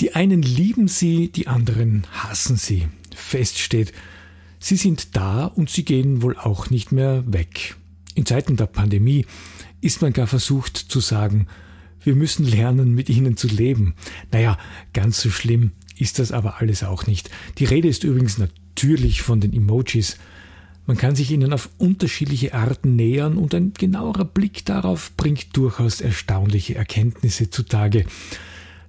Die einen lieben sie, die anderen hassen sie. Fest steht, sie sind da und sie gehen wohl auch nicht mehr weg. In Zeiten der Pandemie ist man gar versucht zu sagen, wir müssen lernen, mit ihnen zu leben. Naja, ganz so schlimm ist das aber alles auch nicht. Die Rede ist übrigens natürlich von den Emojis. Man kann sich ihnen auf unterschiedliche Arten nähern und ein genauerer Blick darauf bringt durchaus erstaunliche Erkenntnisse zutage.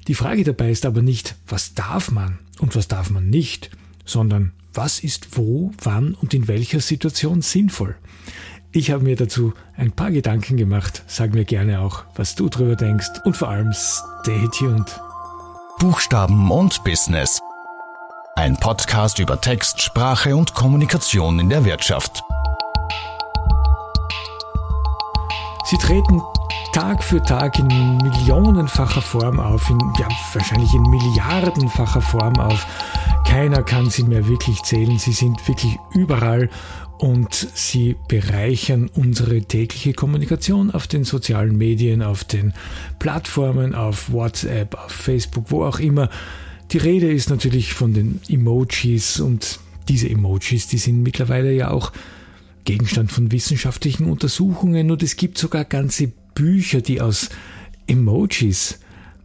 Die Frage dabei ist aber nicht, was darf man und was darf man nicht, sondern was ist wo, wann und in welcher Situation sinnvoll. Ich habe mir dazu ein paar Gedanken gemacht. Sag mir gerne auch, was du drüber denkst und vor allem stay tuned. Buchstaben und Business. Ein Podcast über Text, Sprache und Kommunikation in der Wirtschaft. Sie treten Tag für Tag in millionenfacher Form auf, in, ja, wahrscheinlich in milliardenfacher Form auf. Keiner kann sie mehr wirklich zählen. Sie sind wirklich überall und sie bereichern unsere tägliche Kommunikation auf den sozialen Medien, auf den Plattformen, auf WhatsApp, auf Facebook, wo auch immer. Die Rede ist natürlich von den Emojis und diese Emojis, die sind mittlerweile ja auch Gegenstand von wissenschaftlichen Untersuchungen und es gibt sogar ganze Bücher, die aus Emojis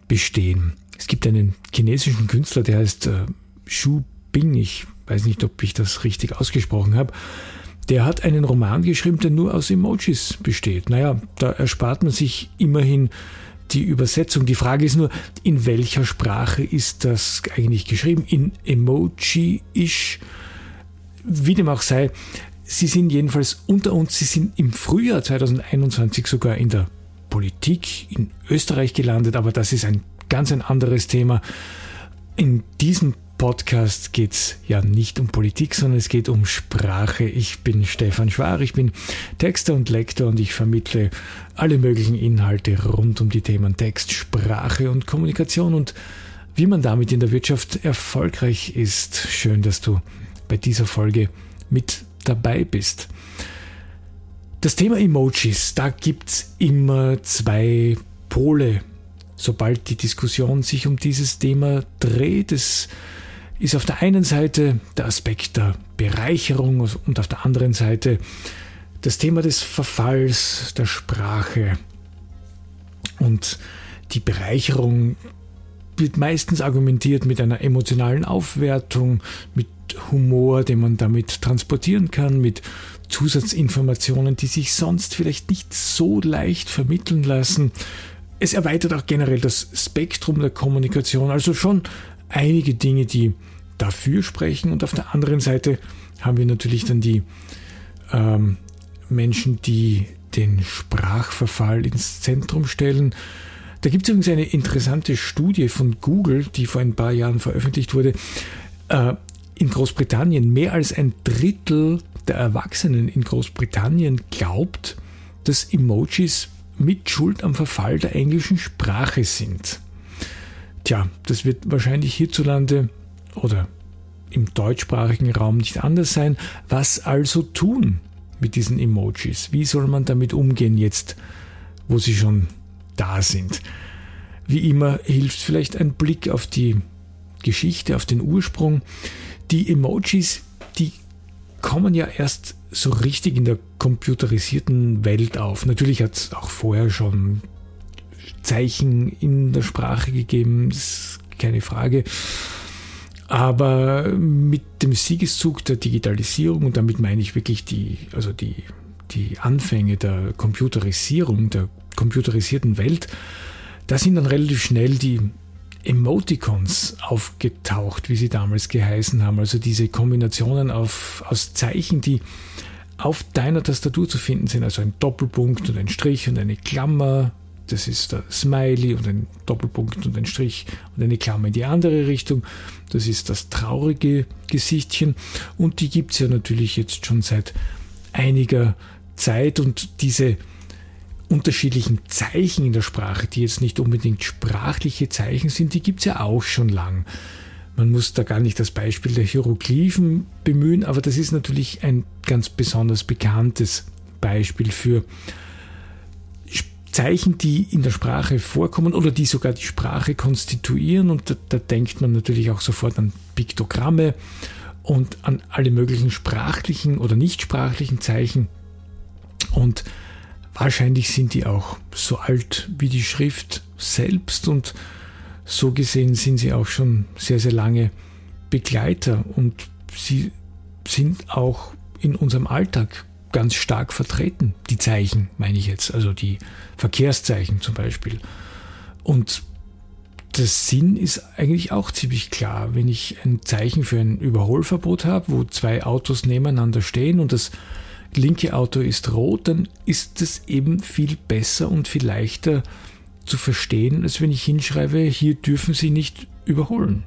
bestehen. Es gibt einen chinesischen Künstler, der heißt äh, Xu Bing, ich weiß nicht, ob ich das richtig ausgesprochen habe der hat einen Roman geschrieben, der nur aus Emojis besteht. Naja, da erspart man sich immerhin die Übersetzung. Die Frage ist nur, in welcher Sprache ist das eigentlich geschrieben? In Emoji-ish? Wie dem auch sei, sie sind jedenfalls unter uns, sie sind im Frühjahr 2021 sogar in der Politik in Österreich gelandet, aber das ist ein ganz ein anderes Thema. In diesem Podcast geht es ja nicht um Politik, sondern es geht um Sprache. Ich bin Stefan Schwar, ich bin Texter und Lektor und ich vermittle alle möglichen Inhalte rund um die Themen Text, Sprache und Kommunikation und wie man damit in der Wirtschaft erfolgreich ist. Schön, dass du bei dieser Folge mit dabei bist. Das Thema Emojis, da gibt es immer zwei Pole, sobald die Diskussion sich um dieses Thema dreht. Es ist auf der einen Seite der Aspekt der Bereicherung und auf der anderen Seite das Thema des Verfalls der Sprache. Und die Bereicherung wird meistens argumentiert mit einer emotionalen Aufwertung, mit Humor, den man damit transportieren kann, mit Zusatzinformationen, die sich sonst vielleicht nicht so leicht vermitteln lassen. Es erweitert auch generell das Spektrum der Kommunikation, also schon einige Dinge, die dafür sprechen. Und auf der anderen Seite haben wir natürlich dann die ähm, Menschen, die den Sprachverfall ins Zentrum stellen. Da gibt es übrigens eine interessante Studie von Google, die vor ein paar Jahren veröffentlicht wurde. Äh, in Großbritannien mehr als ein Drittel der Erwachsenen in Großbritannien glaubt, dass Emojis mit Schuld am Verfall der englischen Sprache sind. Tja, das wird wahrscheinlich hierzulande oder im deutschsprachigen Raum nicht anders sein. Was also tun mit diesen Emojis? Wie soll man damit umgehen jetzt, wo sie schon da sind? Wie immer hilft vielleicht ein Blick auf die Geschichte, auf den Ursprung. Die Emojis, die kommen ja erst so richtig in der computerisierten Welt auf. Natürlich hat es auch vorher schon Zeichen in der Sprache gegeben, das ist keine Frage. Aber mit dem Siegeszug der Digitalisierung, und damit meine ich wirklich die, also die, die Anfänge der Computerisierung, der computerisierten Welt, da sind dann relativ schnell die Emoticons aufgetaucht, wie sie damals geheißen haben. Also diese Kombinationen auf, aus Zeichen, die auf deiner Tastatur zu finden sind. Also ein Doppelpunkt und ein Strich und eine Klammer das ist der Smiley und ein Doppelpunkt und ein Strich und eine Klammer in die andere Richtung. Das ist das traurige Gesichtchen. Und die gibt es ja natürlich jetzt schon seit einiger Zeit. Und diese unterschiedlichen Zeichen in der Sprache, die jetzt nicht unbedingt sprachliche Zeichen sind, die gibt es ja auch schon lang. Man muss da gar nicht das Beispiel der Hieroglyphen bemühen, aber das ist natürlich ein ganz besonders bekanntes Beispiel für Zeichen, die in der Sprache vorkommen oder die sogar die Sprache konstituieren. Und da, da denkt man natürlich auch sofort an Piktogramme und an alle möglichen sprachlichen oder nicht sprachlichen Zeichen. Und wahrscheinlich sind die auch so alt wie die Schrift selbst und so gesehen sind sie auch schon sehr, sehr lange Begleiter und sie sind auch in unserem Alltag ganz stark vertreten. Die Zeichen, meine ich jetzt, also die Verkehrszeichen zum Beispiel. Und der Sinn ist eigentlich auch ziemlich klar. Wenn ich ein Zeichen für ein Überholverbot habe, wo zwei Autos nebeneinander stehen und das linke Auto ist rot, dann ist es eben viel besser und viel leichter zu verstehen, als wenn ich hinschreibe, hier dürfen Sie nicht überholen.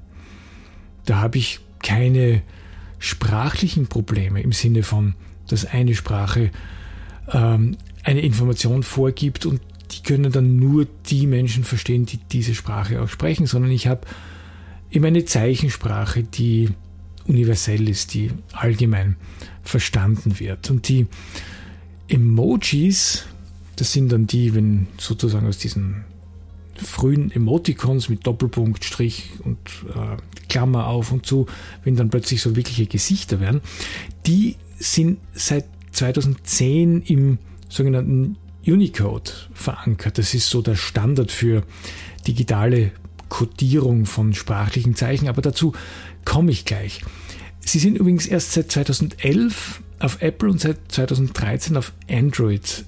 Da habe ich keine sprachlichen Probleme im Sinne von, dass eine Sprache ähm, eine Information vorgibt und die können dann nur die Menschen verstehen, die diese Sprache auch sprechen, sondern ich habe eben eine Zeichensprache, die universell ist, die allgemein verstanden wird. Und die Emojis, das sind dann die, wenn sozusagen aus diesen frühen Emoticons mit Doppelpunkt, Strich und äh, Klammer auf und zu, wenn dann plötzlich so wirkliche Gesichter werden, die sind seit 2010 im sogenannten Unicode verankert. Das ist so der Standard für digitale Codierung von sprachlichen Zeichen, aber dazu komme ich gleich. Sie sind übrigens erst seit 2011 auf Apple und seit 2013 auf Android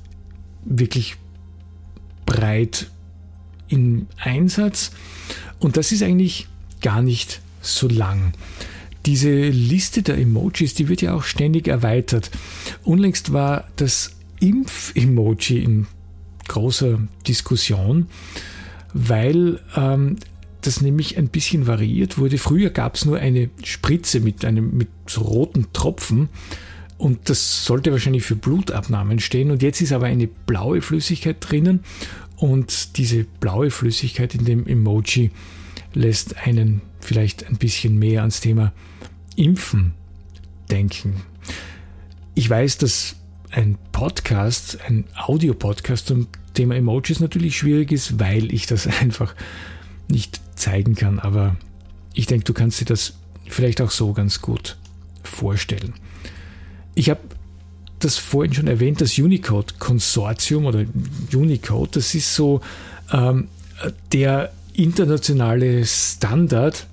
wirklich breit im Einsatz. Und das ist eigentlich gar nicht so lang. Diese Liste der Emojis, die wird ja auch ständig erweitert. Unlängst war das Impf-Emoji in großer Diskussion, weil ähm, das nämlich ein bisschen variiert wurde. Früher gab es nur eine Spritze mit einem mit roten Tropfen und das sollte wahrscheinlich für Blutabnahmen stehen. Und jetzt ist aber eine blaue Flüssigkeit drinnen und diese blaue Flüssigkeit in dem Emoji lässt einen vielleicht ein bisschen mehr ans Thema Impfen denken. Ich weiß, dass ein Podcast, ein Audiopodcast zum Thema Emojis natürlich schwierig ist, weil ich das einfach nicht zeigen kann. Aber ich denke, du kannst dir das vielleicht auch so ganz gut vorstellen. Ich habe das vorhin schon erwähnt, das Unicode-Konsortium oder Unicode, das ist so ähm, der internationale Standard,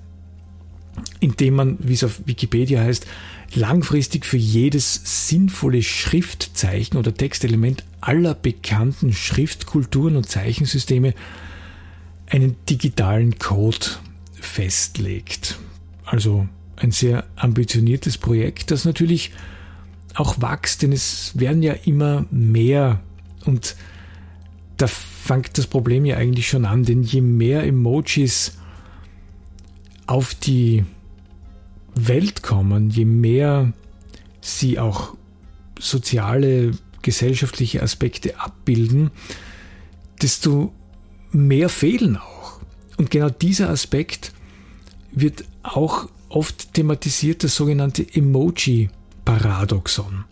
in dem man, wie es auf Wikipedia heißt, langfristig für jedes sinnvolle Schriftzeichen oder Textelement aller bekannten Schriftkulturen und Zeichensysteme einen digitalen Code festlegt. Also ein sehr ambitioniertes Projekt, das natürlich auch wächst, denn es werden ja immer mehr und da fängt das Problem ja eigentlich schon an, denn je mehr Emojis auf die Welt kommen, je mehr sie auch soziale, gesellschaftliche Aspekte abbilden, desto mehr fehlen auch. Und genau dieser Aspekt wird auch oft thematisiert, das sogenannte Emoji-Paradoxon.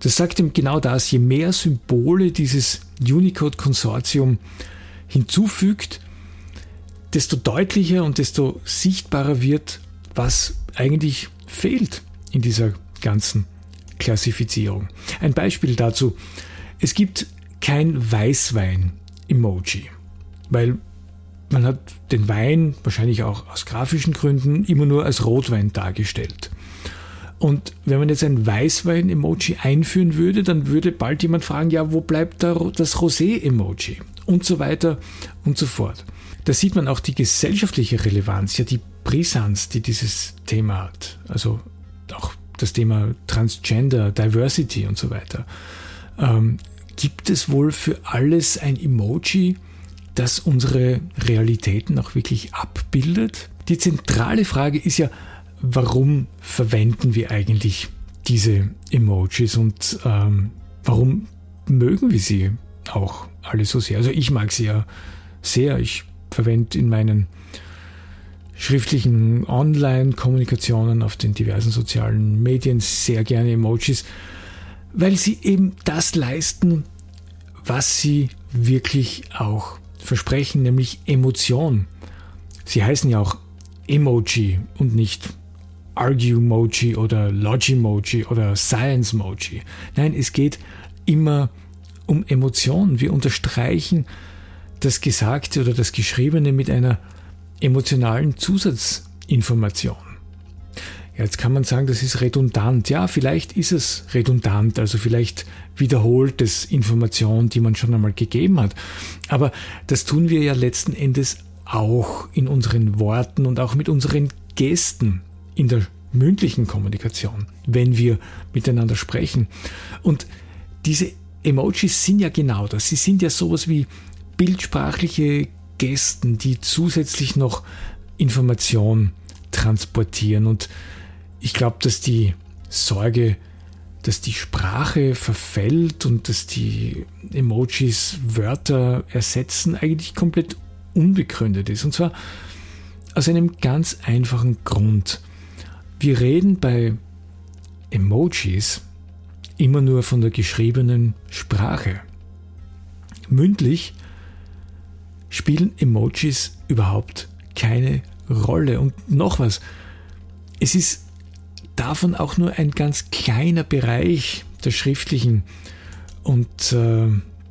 Das sagt ihm genau das, je mehr Symbole dieses Unicode-Konsortium hinzufügt, desto deutlicher und desto sichtbarer wird, was eigentlich fehlt in dieser ganzen Klassifizierung. Ein Beispiel dazu. Es gibt kein Weißwein-Emoji, weil man hat den Wein wahrscheinlich auch aus grafischen Gründen immer nur als Rotwein dargestellt. Und wenn man jetzt ein Weißwein-Emoji einführen würde, dann würde bald jemand fragen, ja, wo bleibt da das Rosé-Emoji? Und so weiter und so fort. Da sieht man auch die gesellschaftliche Relevanz, ja die Brisanz, die dieses Thema hat. Also auch das Thema Transgender, Diversity und so weiter. Ähm, gibt es wohl für alles ein Emoji, das unsere Realitäten auch wirklich abbildet? Die zentrale Frage ist ja, warum verwenden wir eigentlich diese Emojis und ähm, warum mögen wir sie auch alle so sehr? Also ich mag sie ja sehr. Ich verwende in meinen schriftlichen Online-Kommunikationen auf den diversen sozialen Medien sehr gerne Emojis, weil sie eben das leisten, was sie wirklich auch versprechen, nämlich Emotion. Sie heißen ja auch Emoji und nicht Argue-Moji oder Logimoji oder Science-Moji. Nein, es geht immer um Emotionen. Wir unterstreichen das Gesagte oder das Geschriebene mit einer emotionalen Zusatzinformation. Jetzt kann man sagen, das ist redundant. Ja, vielleicht ist es redundant, also vielleicht wiederholt es Informationen, die man schon einmal gegeben hat. Aber das tun wir ja letzten Endes auch in unseren Worten und auch mit unseren Gesten in der mündlichen Kommunikation, wenn wir miteinander sprechen. Und diese Emojis sind ja genau das. Sie sind ja sowas wie bildsprachliche Gesten, die zusätzlich noch Information transportieren. Und ich glaube, dass die Sorge, dass die Sprache verfällt und dass die Emojis Wörter ersetzen, eigentlich komplett unbegründet ist. Und zwar aus einem ganz einfachen Grund. Wir reden bei Emojis immer nur von der geschriebenen Sprache. Mündlich spielen Emojis überhaupt keine Rolle. Und noch was, es ist davon auch nur ein ganz kleiner Bereich der schriftlichen und äh,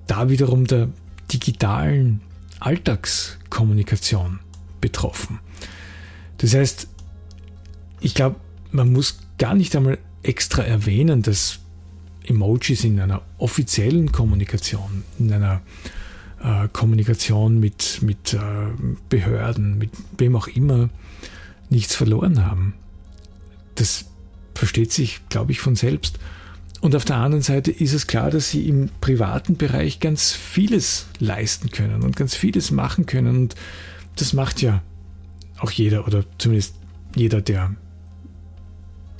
da wiederum der digitalen Alltagskommunikation betroffen. Das heißt, ich glaube, man muss gar nicht einmal extra erwähnen, dass Emojis in einer offiziellen Kommunikation, in einer äh, Kommunikation mit, mit äh, Behörden, mit wem auch immer, nichts verloren haben. Das versteht sich, glaube ich, von selbst. Und auf der anderen Seite ist es klar, dass sie im privaten Bereich ganz vieles leisten können und ganz vieles machen können. Und das macht ja auch jeder oder zumindest jeder, der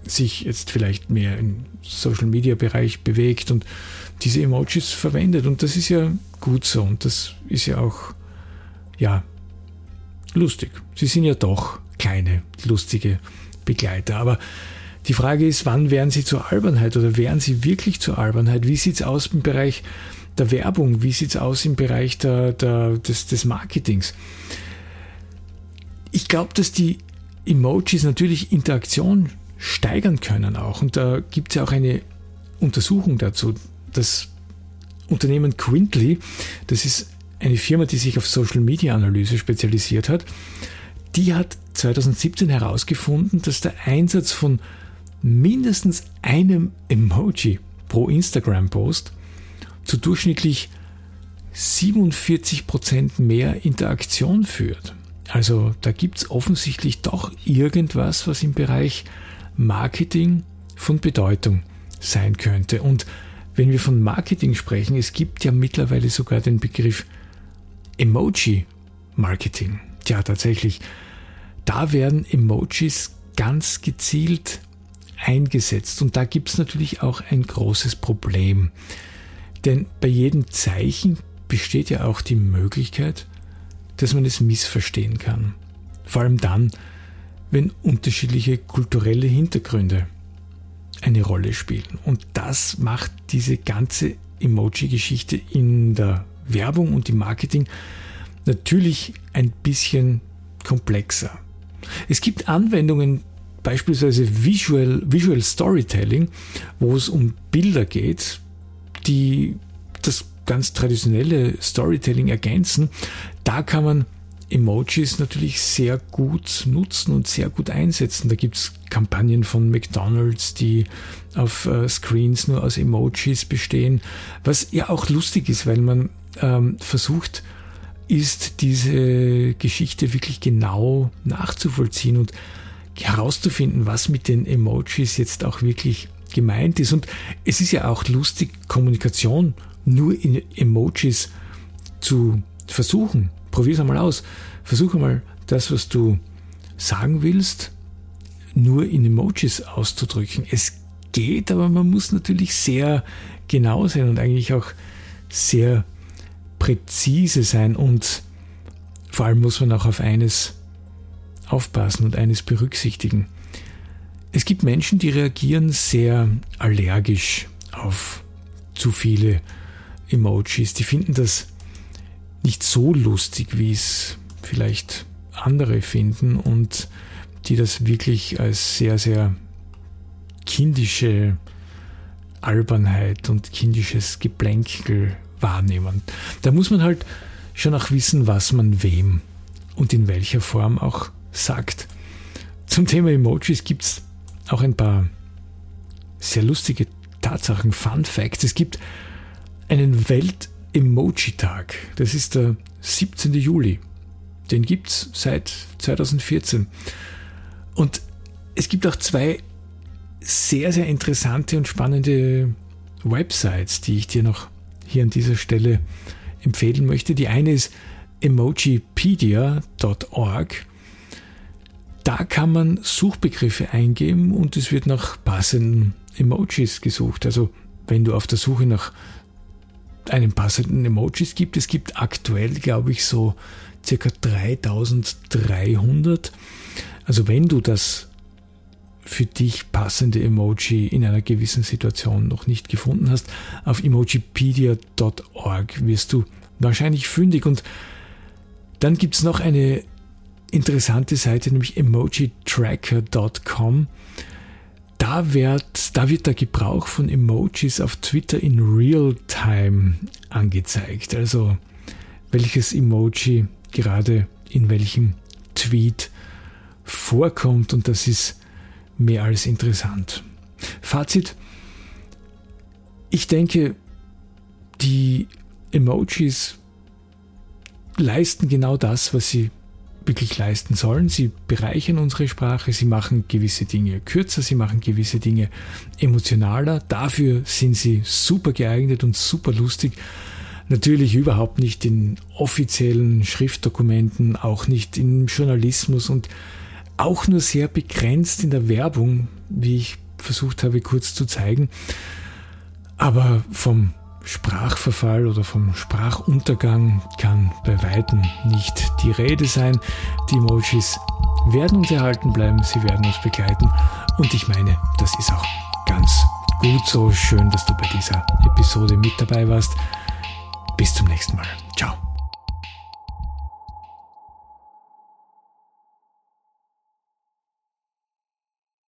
sich jetzt vielleicht mehr im Social Media Bereich bewegt und diese Emojis verwendet. Und das ist ja gut so und das ist ja auch, ja, lustig. Sie sind ja doch kleine, lustige Begleiter. Aber die Frage ist, wann werden sie zur Albernheit oder werden sie wirklich zur Albernheit? Wie sieht es aus im Bereich der Werbung? Wie sieht es aus im Bereich der, der, des, des Marketings? Ich glaube, dass die Emojis natürlich Interaktion steigern können auch. Und da gibt es ja auch eine Untersuchung dazu. Das Unternehmen Quintly, das ist eine Firma, die sich auf Social Media Analyse spezialisiert hat, die hat 2017 herausgefunden, dass der Einsatz von mindestens einem Emoji pro Instagram-Post zu durchschnittlich 47% mehr Interaktion führt. Also da gibt es offensichtlich doch irgendwas, was im Bereich Marketing von Bedeutung sein könnte. Und wenn wir von Marketing sprechen, es gibt ja mittlerweile sogar den Begriff Emoji-Marketing. Ja, tatsächlich. Da werden Emojis ganz gezielt eingesetzt. Und da gibt es natürlich auch ein großes Problem. Denn bei jedem Zeichen besteht ja auch die Möglichkeit, dass man es missverstehen kann. Vor allem dann, wenn unterschiedliche kulturelle Hintergründe eine Rolle spielen. Und das macht diese ganze Emoji-Geschichte in der Werbung und im Marketing natürlich ein bisschen komplexer. Es gibt Anwendungen, beispielsweise Visual, Visual Storytelling, wo es um Bilder geht, die das ganz traditionelle Storytelling ergänzen. Da kann man Emojis natürlich sehr gut nutzen und sehr gut einsetzen. Da gibt es Kampagnen von McDonald's, die auf äh, Screens nur aus Emojis bestehen, was ja auch lustig ist, weil man ähm, versucht, ist diese Geschichte wirklich genau nachzuvollziehen und herauszufinden, was mit den Emojis jetzt auch wirklich gemeint ist. Und es ist ja auch lustig, Kommunikation nur in Emojis zu versuchen. Probier es einmal aus. Versuche mal das, was du sagen willst, nur in Emojis auszudrücken. Es geht, aber man muss natürlich sehr genau sein und eigentlich auch sehr präzise sein und vor allem muss man auch auf eines aufpassen und eines berücksichtigen. Es gibt Menschen, die reagieren sehr allergisch auf zu viele Emojis, die finden das nicht so lustig, wie es vielleicht andere finden und die das wirklich als sehr, sehr kindische Albernheit und kindisches Geplänkel wahrnehmen. Da muss man halt schon auch wissen, was man wem und in welcher Form auch sagt. Zum Thema Emojis gibt es auch ein paar sehr lustige Tatsachen, Fun Facts. Es gibt einen Welt-Emoji-Tag. Das ist der 17. Juli. Den gibt es seit 2014. Und es gibt auch zwei sehr, sehr interessante und spannende Websites, die ich dir noch hier an dieser Stelle empfehlen möchte. Die eine ist emojipedia.org. Da kann man Suchbegriffe eingeben und es wird nach passenden Emojis gesucht. Also wenn du auf der Suche nach einem passenden Emojis gibt, es gibt aktuell, glaube ich, so circa 3300. Also wenn du das für dich passende Emoji in einer gewissen Situation noch nicht gefunden hast, auf emojipedia.org wirst du wahrscheinlich fündig. Und dann gibt es noch eine interessante Seite, nämlich emojitracker.com. Da wird, da wird der Gebrauch von Emojis auf Twitter in Real-Time angezeigt. Also welches Emoji gerade in welchem Tweet vorkommt und das ist mehr als interessant. Fazit. Ich denke, die Emojis leisten genau das, was sie wirklich leisten sollen. Sie bereichern unsere Sprache, sie machen gewisse Dinge kürzer, sie machen gewisse Dinge emotionaler. Dafür sind sie super geeignet und super lustig. Natürlich überhaupt nicht in offiziellen Schriftdokumenten, auch nicht im Journalismus und auch nur sehr begrenzt in der Werbung, wie ich versucht habe kurz zu zeigen. Aber vom Sprachverfall oder vom Sprachuntergang kann bei weitem nicht die Rede sein. Die Emojis werden uns erhalten bleiben, sie werden uns begleiten und ich meine, das ist auch ganz gut so. Schön, dass du bei dieser Episode mit dabei warst. Bis zum nächsten Mal.